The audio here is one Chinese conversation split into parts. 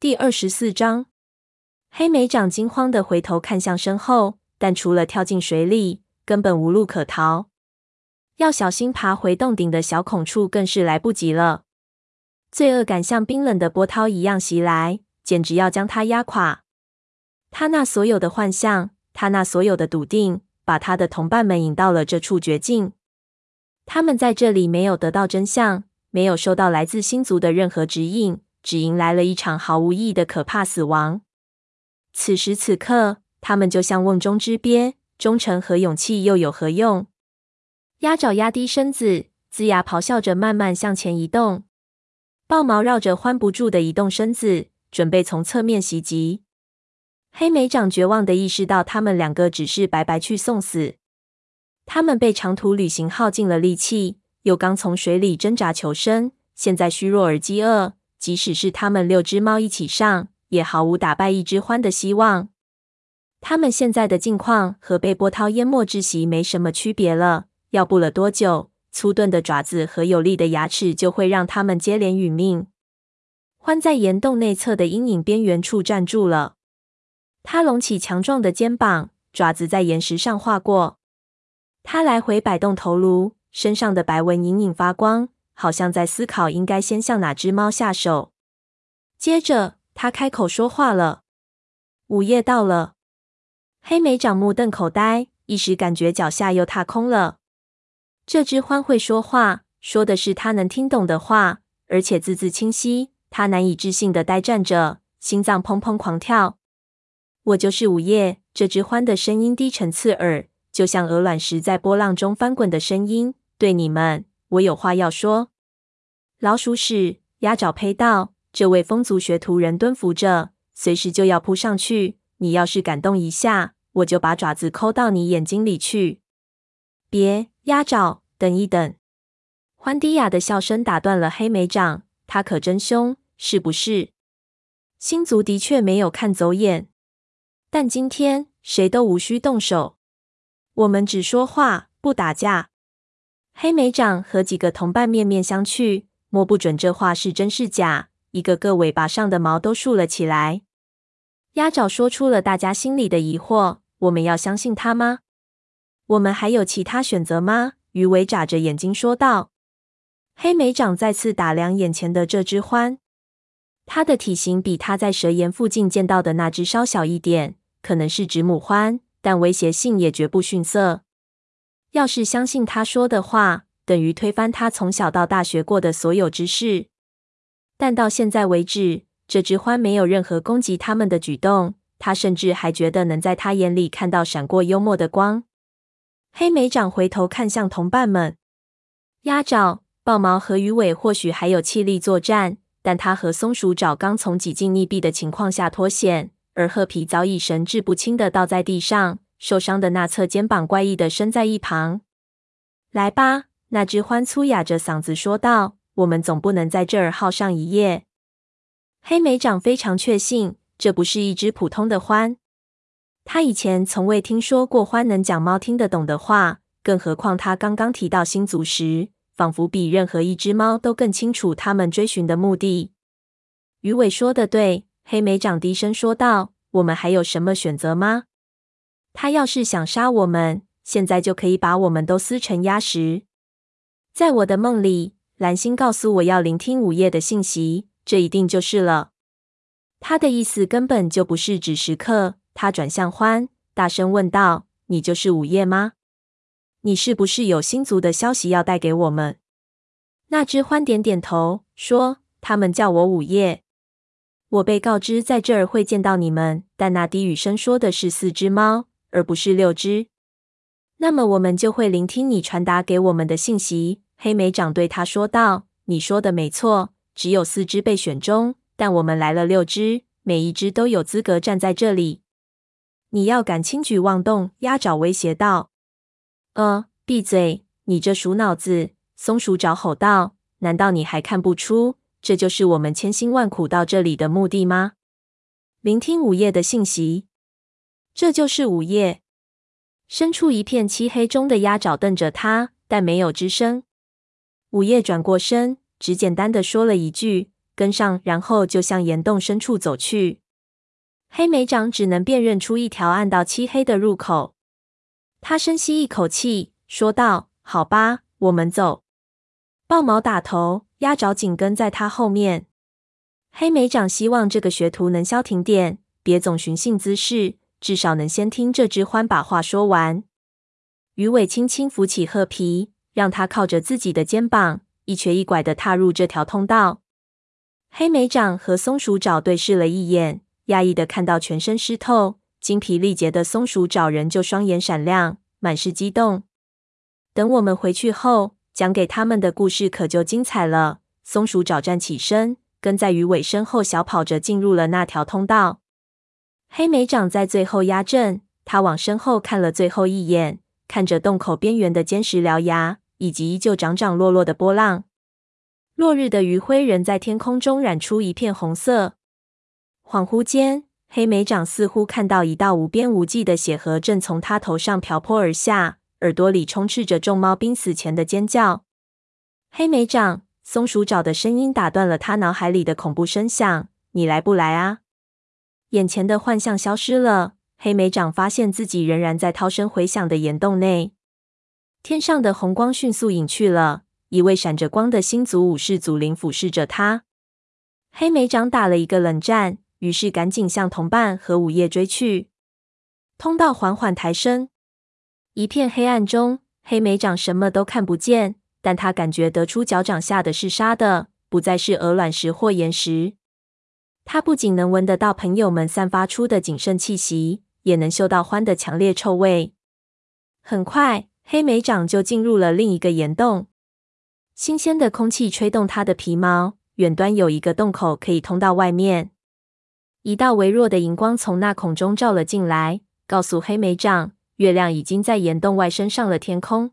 第二十四章，黑莓长惊慌地回头看向身后，但除了跳进水里，根本无路可逃。要小心爬回洞顶的小孔处，更是来不及了。罪恶感像冰冷的波涛一样袭来，简直要将他压垮。他那所有的幻象，他那所有的笃定，把他的同伴们引到了这处绝境。他们在这里没有得到真相，没有收到来自星族的任何指引。只迎来了一场毫无意义的可怕死亡。此时此刻，他们就像瓮中之鳖，忠诚和勇气又有何用？鸭爪压低身子，龇牙咆哮着，慢慢向前移动。豹毛绕着欢不住的移动身子，准备从侧面袭击。黑莓长绝望的意识到，他们两个只是白白去送死。他们被长途旅行耗尽了力气，又刚从水里挣扎求生，现在虚弱而饥饿。即使是他们六只猫一起上，也毫无打败一只獾的希望。他们现在的境况和被波涛淹没窒息没什么区别了。要不了多久，粗钝的爪子和有力的牙齿就会让他们接连殒命。獾在岩洞内侧的阴影边缘处站住了，它隆起强壮的肩膀，爪子在岩石上划过。它来回摆动头颅，身上的白纹隐隐发光。好像在思考应该先向哪只猫下手。接着，他开口说话了：“午夜到了。”黑莓长目瞪口呆，一时感觉脚下又踏空了。这只獾会说话，说的是他能听懂的话，而且字字清晰。他难以置信的呆站着，心脏砰砰狂跳。“我就是午夜。”这只獾的声音低沉刺耳，就像鹅卵石在波浪中翻滚的声音。对你们。我有话要说。老鼠屎，鸭爪呸道：“这位风族学徒人蹲伏着，随时就要扑上去。你要是敢动一下，我就把爪子抠到你眼睛里去。”别，鸭爪，等一等。欢低哑的笑声打断了黑莓长。他可真凶，是不是？星族的确没有看走眼，但今天谁都无需动手。我们只说话，不打架。黑莓长和几个同伴面面相觑，摸不准这话是真是假，一个个尾巴上的毛都竖了起来。鸭爪说出了大家心里的疑惑：我们要相信他吗？我们还有其他选择吗？鱼尾眨着眼睛说道。黑莓长再次打量眼前的这只獾，它的体型比他在蛇岩附近见到的那只稍小一点，可能是指母獾，但威胁性也绝不逊色。要是相信他说的话，等于推翻他从小到大学过的所有知识。但到现在为止，这只獾没有任何攻击他们的举动。他甚至还觉得能在他眼里看到闪过幽默的光。黑莓长回头看向同伴们，鸭爪、豹毛和鱼尾或许还有气力作战，但他和松鼠爪刚从几近溺毙的情况下脱险，而褐皮早已神志不清的倒在地上。受伤的那侧肩膀怪异的伸在一旁。来吧，那只獾粗哑着嗓子说道：“我们总不能在这儿耗上一夜。”黑莓长非常确信，这不是一只普通的獾。他以前从未听说过獾能讲猫听得懂的话，更何况他刚刚提到星族时，仿佛比任何一只猫都更清楚他们追寻的目的。鱼尾说的对，黑莓长低声说道：“我们还有什么选择吗？”他要是想杀我们，现在就可以把我们都撕成鸭食。在我的梦里，蓝星告诉我要聆听午夜的信息，这一定就是了。他的意思根本就不是指时刻。他转向欢，大声问道：“你就是午夜吗？你是不是有星族的消息要带给我们？”那只欢点点头，说：“他们叫我午夜。我被告知在这儿会见到你们，但那低语声说的是四只猫。”而不是六只，那么我们就会聆听你传达给我们的信息。”黑莓长对他说道，“你说的没错，只有四只被选中，但我们来了六只，每一只都有资格站在这里。你要敢轻举妄动！”鸭爪威胁道。“呃，闭嘴！你这鼠脑子！”松鼠爪吼道，“难道你还看不出，这就是我们千辛万苦到这里的目的吗？聆听午夜的信息。”这就是午夜。身处一片漆黑中的鸭爪瞪着他，但没有吱声。午夜转过身，只简单的说了一句：“跟上，然后就向岩洞深处走去。黑莓长只能辨认出一条暗到漆黑的入口。他深吸一口气，说道：“好吧，我们走。”豹毛打头，鸭爪紧跟在他后面。黑莓长希望这个学徒能消停点，别总寻衅滋事，至少能先听这只獾把话说完。鱼尾轻轻扶起褐皮，让他靠着自己的肩膀，一瘸一拐的踏入这条通道。黑莓长和松鼠爪对视了一眼。讶异的看到全身湿透、精疲力竭的松鼠爪，仍旧双眼闪亮，满是激动。等我们回去后，讲给他们的故事可就精彩了。松鼠爪站起身，跟在鱼尾身后小跑着进入了那条通道。黑莓长在最后压阵，他往身后看了最后一眼，看着洞口边缘的尖石獠牙，以及依旧涨涨落落的波浪。落日的余晖仍在天空中染出一片红色。恍惚间，黑莓长似乎看到一道无边无际的血河正从他头上瓢泼而下，耳朵里充斥着众猫濒死前的尖叫。黑莓长，松鼠爪的声音打断了他脑海里的恐怖声响：“你来不来啊？”眼前的幻象消失了，黑莓长发现自己仍然在涛声回响的岩洞内。天上的红光迅速隐去了，一位闪着光的星族武士祖灵俯视着他。黑莓长打了一个冷战。于是赶紧向同伴和午夜追去。通道缓缓抬升，一片黑暗中，黑莓长什么都看不见，但他感觉得出脚掌下的是沙的，不再是鹅卵石或岩石。他不仅能闻得到朋友们散发出的谨慎气息，也能嗅到獾的强烈臭味。很快，黑莓掌就进入了另一个岩洞。新鲜的空气吹动他的皮毛，远端有一个洞口可以通到外面。一道微弱的荧光从那孔中照了进来，告诉黑莓掌，月亮已经在岩洞外升上了天空。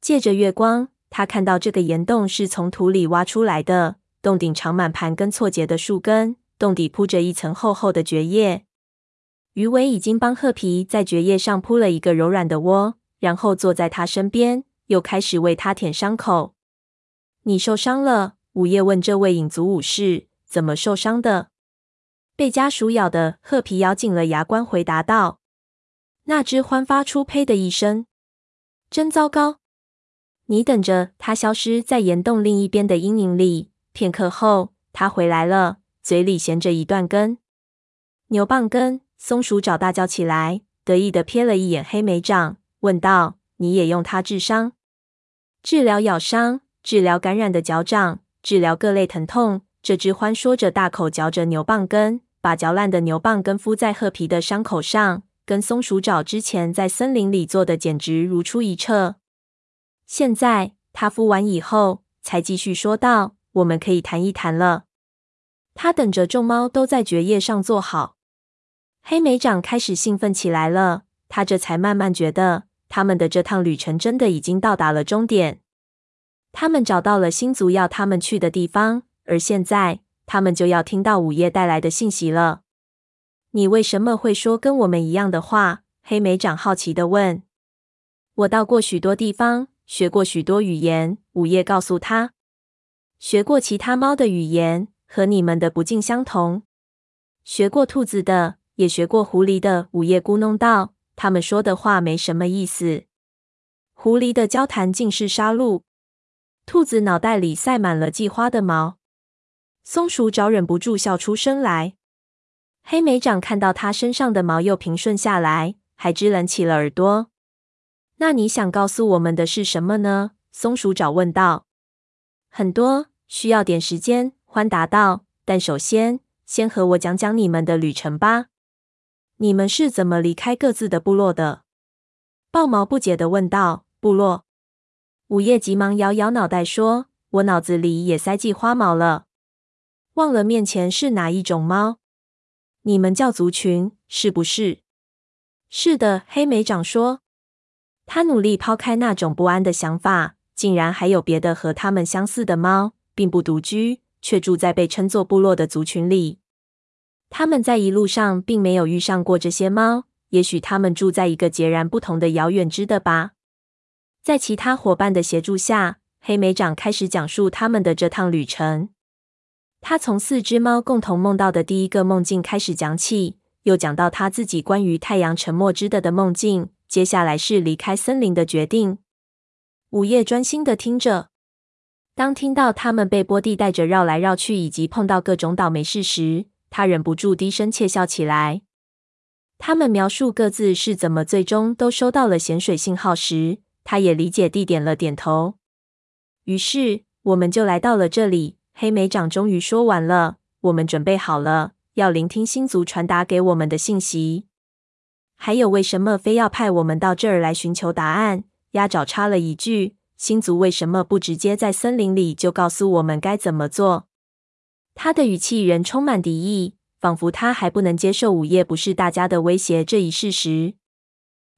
借着月光，他看到这个岩洞是从土里挖出来的，洞顶长满盘根错节的树根，洞底铺着一层厚厚的蕨叶。鱼尾已经帮褐皮在蕨叶上铺了一个柔软的窝，然后坐在他身边，又开始为他舔伤口。你受伤了？午夜问这位影族武士：“怎么受伤的？”被家鼠咬的褐皮咬紧了牙关，回答道：“那只獾发出‘呸’的一声，真糟糕！你等着，它消失在岩洞另一边的阴影里。片刻后，它回来了，嘴里衔着一段根牛蒡根。松鼠爪大叫起来，得意地瞥了一眼黑莓掌，问道：‘你也用它治伤？治疗咬伤，治疗感染的脚掌，治疗各类疼痛？’这只獾说着，大口嚼着牛蒡根。”把嚼烂的牛蒡根敷在褐皮的伤口上，跟松鼠爪之前在森林里做的简直如出一辙。现在他敷完以后，才继续说道：“我们可以谈一谈了。”他等着众猫都在蕨叶上坐好。黑莓长开始兴奋起来了，他这才慢慢觉得，他们的这趟旅程真的已经到达了终点。他们找到了星族要他们去的地方，而现在。他们就要听到午夜带来的信息了。你为什么会说跟我们一样的话？黑莓长好奇的问。我到过许多地方，学过许多语言。午夜告诉他，学过其他猫的语言，和你们的不尽相同。学过兔子的，也学过狐狸的。午夜咕哝道：“他们说的话没什么意思。狐狸的交谈尽是杀戮，兔子脑袋里塞满了计划的毛。”松鼠爪忍不住笑出声来。黑莓长看到它身上的毛又平顺下来，还支棱起了耳朵。那你想告诉我们的是什么呢？松鼠爪问道。很多，需要点时间。欢答道。但首先，先和我讲讲你们的旅程吧。你们是怎么离开各自的部落的？豹毛不解地问道。部落？午夜急忙摇摇脑袋说：“我脑子里也塞进花毛了。”忘了面前是哪一种猫？你们叫族群是不是？是的，黑莓长说。他努力抛开那种不安的想法，竟然还有别的和他们相似的猫，并不独居，却住在被称作部落的族群里。他们在一路上并没有遇上过这些猫，也许他们住在一个截然不同的遥远之的吧。在其他伙伴的协助下，黑莓长开始讲述他们的这趟旅程。他从四只猫共同梦到的第一个梦境开始讲起，又讲到他自己关于太阳沉没之的的梦境。接下来是离开森林的决定。午夜专心的听着，当听到他们被波蒂带着绕来绕去，以及碰到各种倒霉事时，他忍不住低声窃笑起来。他们描述各自是怎么最终都收到了咸水信号时，他也理解地点了点头。于是，我们就来到了这里。黑莓长终于说完了，我们准备好了，要聆听星族传达给我们的信息。还有，为什么非要派我们到这儿来寻求答案？鸭爪插了一句：“星族为什么不直接在森林里就告诉我们该怎么做？”他的语气仍充满敌意，仿佛他还不能接受午夜不是大家的威胁这一事实。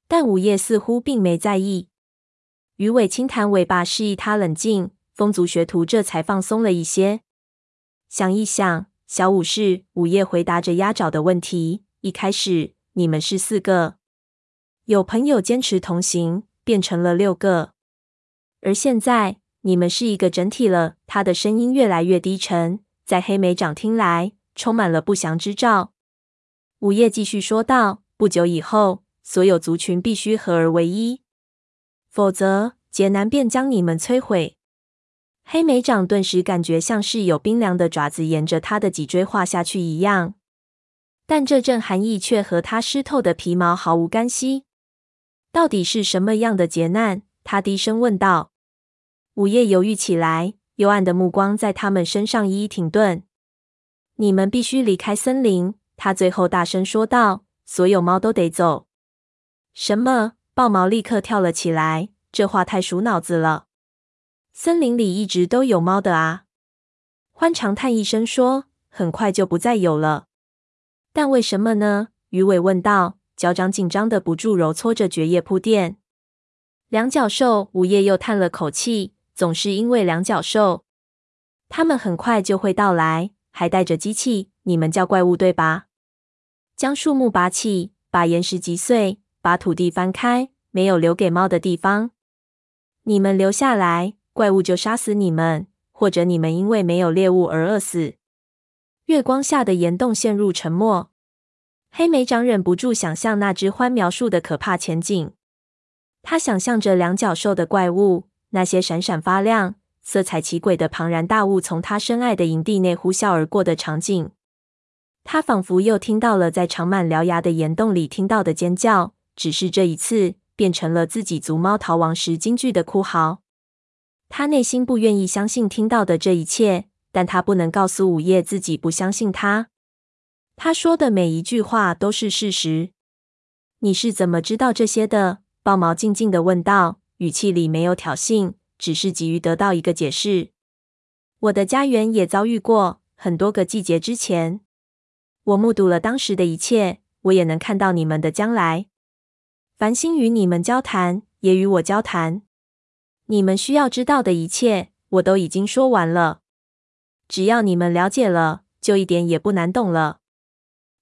但午夜似乎并没在意。鱼尾轻弹尾巴示意他冷静，风族学徒这才放松了一些。想一想，小武士，午夜回答着鸭爪的问题：“一开始。”你们是四个，有朋友坚持同行，变成了六个，而现在你们是一个整体了。他的声音越来越低沉，在黑莓长听来，充满了不祥之兆。午夜继续说道：“不久以后，所有族群必须合而为一，否则劫难便将你们摧毁。”黑莓长顿时感觉像是有冰凉的爪子沿着他的脊椎划下去一样。但这阵寒意却和他湿透的皮毛毫无干系。到底是什么样的劫难？他低声问道。午夜犹豫起来，幽暗的目光在他们身上一一停顿。你们必须离开森林，他最后大声说道。所有猫都得走。什么？豹毛立刻跳了起来。这话太鼠脑子了。森林里一直都有猫的啊。欢长叹一声说：“很快就不再有了。”但为什么呢？鱼尾问道，脚掌紧张的不住揉搓着蕨叶铺垫。两脚兽，午夜又叹了口气，总是因为两脚兽。他们很快就会到来，还带着机器。你们叫怪物对吧？将树木拔起，把岩石击碎，把土地翻开，没有留给猫的地方。你们留下来，怪物就杀死你们，或者你们因为没有猎物而饿死。月光下的岩洞陷入沉默。黑莓长忍不住想象那只獾描述的可怕前景。他想象着两脚兽的怪物，那些闪闪发亮、色彩奇诡的庞然大物从他深爱的营地内呼啸而过的场景。他仿佛又听到了在长满獠牙的岩洞里听到的尖叫，只是这一次变成了自己族猫逃亡时惊惧的哭嚎。他内心不愿意相信听到的这一切。但他不能告诉午夜自己不相信他。他说的每一句话都是事实。你是怎么知道这些的？豹毛静静地问道，语气里没有挑衅，只是急于得到一个解释。我的家园也遭遇过，很多个季节之前，我目睹了当时的一切。我也能看到你们的将来。繁星与你们交谈，也与我交谈。你们需要知道的一切，我都已经说完了。只要你们了解了，就一点也不难懂了。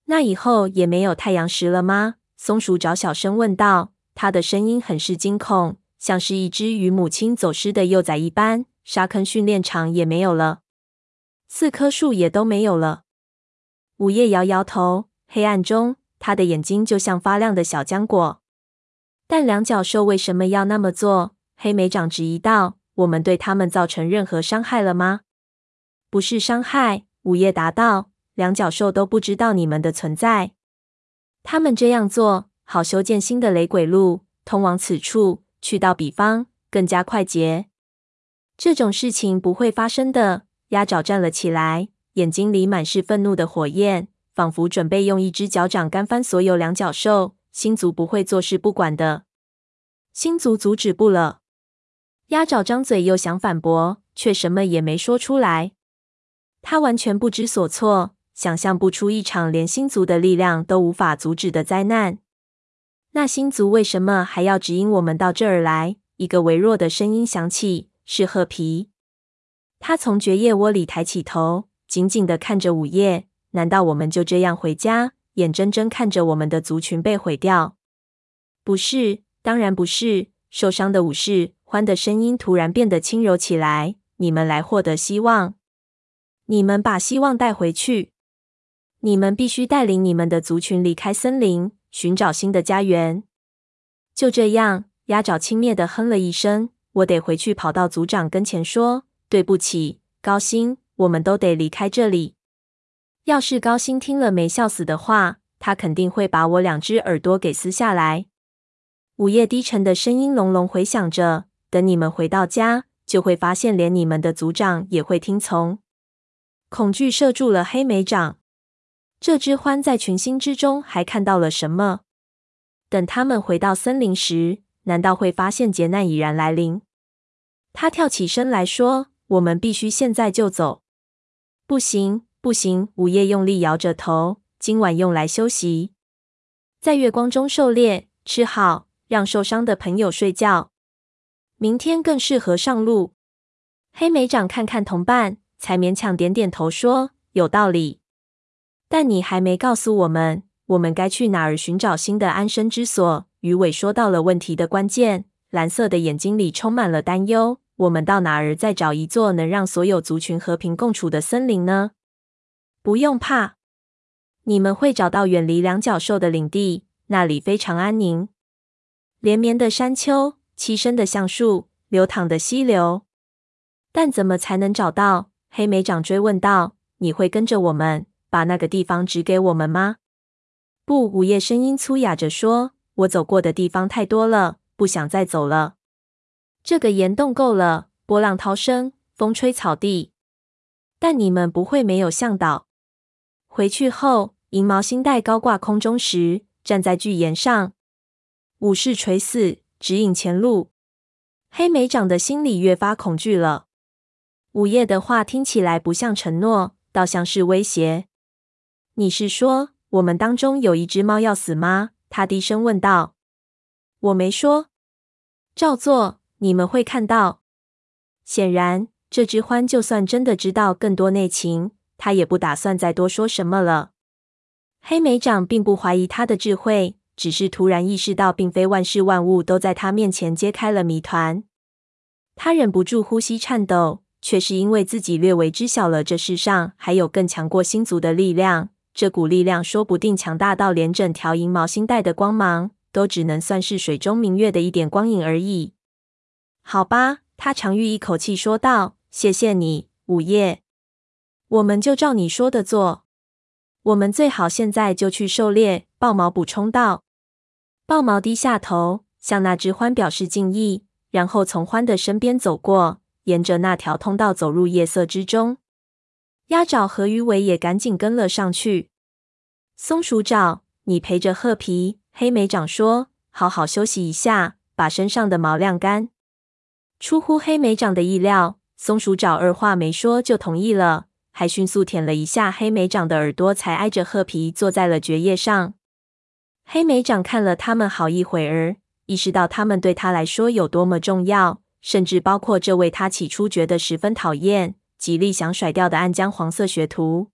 那以后也没有太阳石了吗？松鼠找小声问道，他的声音很是惊恐，像是一只与母亲走失的幼崽一般。沙坑训练场也没有了，四棵树也都没有了。午夜摇摇头，黑暗中，他的眼睛就像发亮的小浆果。但两脚兽为什么要那么做？黑莓长质疑道：“我们对他们造成任何伤害了吗？”不是伤害，午夜答道。两脚兽都不知道你们的存在。他们这样做，好修建新的雷鬼路，通往此处，去到彼方，更加快捷。这种事情不会发生的。鸭爪站了起来，眼睛里满是愤怒的火焰，仿佛准备用一只脚掌干翻所有两脚兽。星族不会坐视不管的。星族阻止不了。鸭爪张嘴又想反驳，却什么也没说出来。他完全不知所措，想象不出一场连星族的力量都无法阻止的灾难。那星族为什么还要指引我们到这儿来？一个微弱的声音响起：“是褐皮。”他从蕨叶窝里抬起头，紧紧地看着午夜。难道我们就这样回家，眼睁睁看着我们的族群被毁掉？不是，当然不是。受伤的武士欢的声音突然变得轻柔起来：“你们来获得希望。”你们把希望带回去。你们必须带领你们的族群离开森林，寻找新的家园。”就这样，鸭爪轻蔑地哼了一声。我得回去，跑到族长跟前说：“对不起，高星，我们都得离开这里。”要是高星听了没笑死的话，他肯定会把我两只耳朵给撕下来。午夜低沉的声音隆隆回响着。等你们回到家，就会发现连你们的族长也会听从。恐惧射住了黑莓长。这只獾在群星之中还看到了什么？等他们回到森林时，难道会发现劫难已然来临？他跳起身来说：“我们必须现在就走。”不行，不行！午夜用力摇着头。今晚用来休息，在月光中狩猎，吃好，让受伤的朋友睡觉。明天更适合上路。黑莓长看看同伴，才勉强点点头说：“有道理。”但你还没告诉我们，我们该去哪儿寻找新的安身之所？鱼尾说到了问题的关键，蓝色的眼睛里充满了担忧。我们到哪儿再找一座能让所有族群和平共处的森林呢？不用怕。你们会找到远离两角兽的领地，那里非常安宁，连绵的山丘，栖身的橡树，流淌的溪流。但怎么才能找到？黑莓长追问道。你会跟着我们，把那个地方指给我们吗？不，午夜声音粗哑着说。我走过的地方太多了，不想再走了。这个岩洞够了，波浪涛声，风吹草地。但你们不会没有向导。回去后，银毛星带高挂空中时，站在巨岩上，武士垂死，指引前路。黑莓长的心里越发恐惧了。午夜的话听起来不像承诺，倒像是威胁。你是说，我们当中有一只猫要死吗？他低声问道。我没说。照做，你们会看到。显然，这只獾就算真的知道更多内情。他也不打算再多说什么了。黑莓长并不怀疑他的智慧，只是突然意识到，并非万事万物都在他面前揭开了谜团。他忍不住呼吸颤抖，却是因为自己略微知晓了这世上还有更强过星族的力量。这股力量说不定强大到连整条银毛星带的光芒都只能算是水中明月的一点光影而已。好吧，他长吁一口气说道：“谢谢你，午夜。”我们就照你说的做。我们最好现在就去狩猎。豹毛补充道。豹毛低下头，向那只獾表示敬意，然后从獾的身边走过，沿着那条通道走入夜色之中。鸭爪和鱼尾也赶紧跟了上去。松鼠爪，你陪着褐皮。黑莓长说：“好好休息一下，把身上的毛晾干。”出乎黑莓长的意料，松鼠爪二话没说就同意了。还迅速舔了一下黑莓长的耳朵，才挨着褐皮坐在了蕨叶上。黑莓长看了他们好一会儿，意识到他们对他来说有多么重要，甚至包括这位他起初觉得十分讨厌、极力想甩掉的暗浆黄色学徒，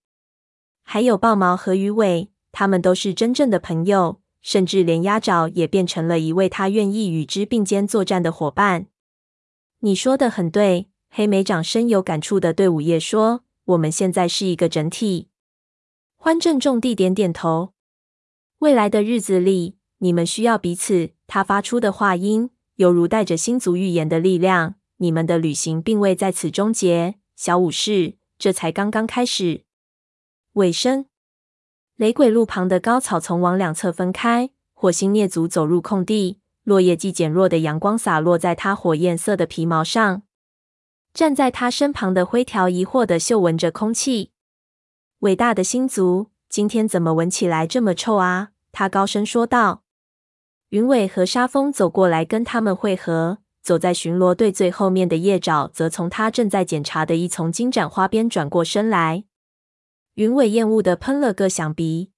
还有豹毛和鱼尾，他们都是真正的朋友，甚至连鸭爪也变成了一位他愿意与之并肩作战的伙伴。你说的很对，黑莓长深有感触地对午夜说。我们现在是一个整体。欢郑重地点点头。未来的日子里，你们需要彼此。他发出的话音犹如带着星族预言的力量。你们的旅行并未在此终结，小武士，这才刚刚开始。尾声。雷鬼路旁的高草丛往两侧分开，火星啮族走入空地，落叶季减弱的阳光洒落在他火焰色的皮毛上。站在他身旁的灰条疑惑的嗅闻着空气。伟大的星族，今天怎么闻起来这么臭啊？他高声说道。云尾和沙风走过来跟他们会合。走在巡逻队最后面的夜爪则从他正在检查的一丛金盏花边转过身来。云尾厌恶的喷了个响鼻。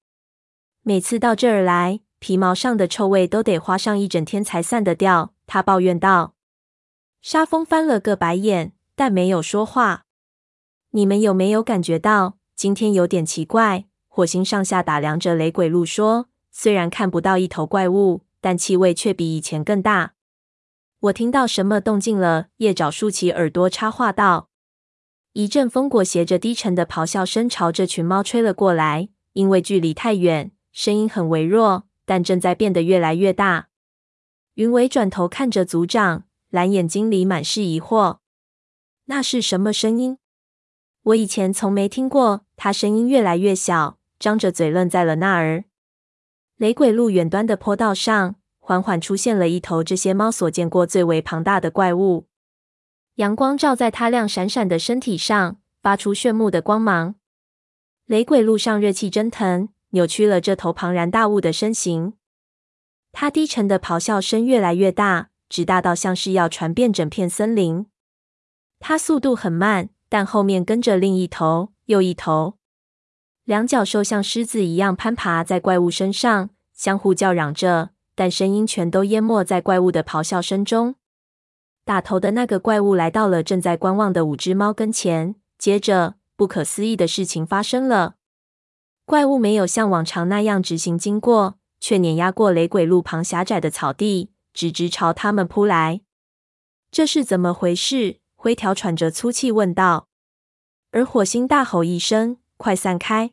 每次到这儿来，皮毛上的臭味都得花上一整天才散得掉。他抱怨道。沙风翻了个白眼。但没有说话。你们有没有感觉到今天有点奇怪？火星上下打量着雷鬼路说：“虽然看不到一头怪物，但气味却比以前更大。”我听到什么动静了？夜爪竖起耳朵插话道：“一阵风裹挟着低沉的咆哮声朝这群猫吹了过来。因为距离太远，声音很微弱，但正在变得越来越大。云尾转头看着族长，蓝眼睛里满是疑惑：“那是什么声音？我以前从没听过。”他声音越来越小，张着嘴愣在了那儿。雷鬼路远端的坡道上，缓缓出现了一头这些猫所见过最为庞大的怪物。阳光照在它亮闪闪的身体上，发出炫目的光芒。雷鬼路上热气蒸腾，扭曲了这头庞然大物的身形。它低沉的咆哮声越来越大，直大到像是要传遍整片森林。它速度很慢，但后面跟着另一头又一头。两脚兽像狮子一样攀爬在怪物身上，相互叫嚷着，但声音全都淹没在怪物的咆哮声中。打头的那个怪物来到了正在观望的五只猫跟前，接着不可思议的事情发生了：怪物没有像往常那样直行经过，却碾压过雷鬼路旁狭窄的草地，直直朝他们扑来。这是怎么回事？灰条喘着粗气问道。而火星大吼一声：“快散开！”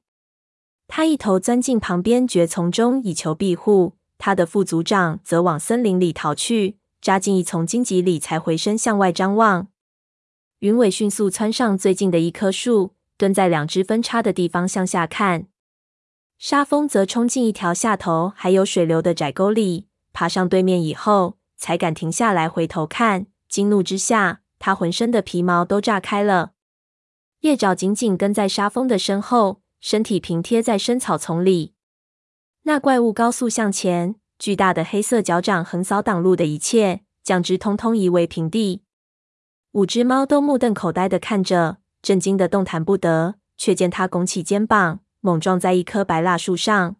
他一头钻进旁边蕨丛中，以求庇护。他的副族长则往森林里逃去，扎进一丛荆棘里，才回身向外张望。云尾迅速窜上最近的一棵树，蹲在两只分叉的地方向下看。沙风则冲进一条下头还有水流的窄沟里，爬上对面以后，才敢停下来回头看。惊怒之下，他浑身的皮毛都炸开了。叶爪紧紧跟在沙风的身后。身体平贴在深草丛里，那怪物高速向前，巨大的黑色脚掌横扫挡路的一切，将之通通夷为平地。五只猫都目瞪口呆的看着，震惊的动弹不得。却见它拱起肩膀，猛撞在一棵白蜡树上。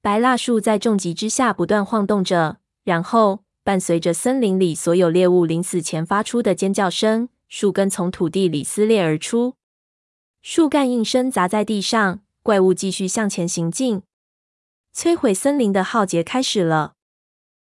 白蜡树在重击之下不断晃动着，然后伴随着森林里所有猎物临死前发出的尖叫声，树根从土地里撕裂而出。树干应声砸在地上，怪物继续向前行进。摧毁森林的浩劫开始了。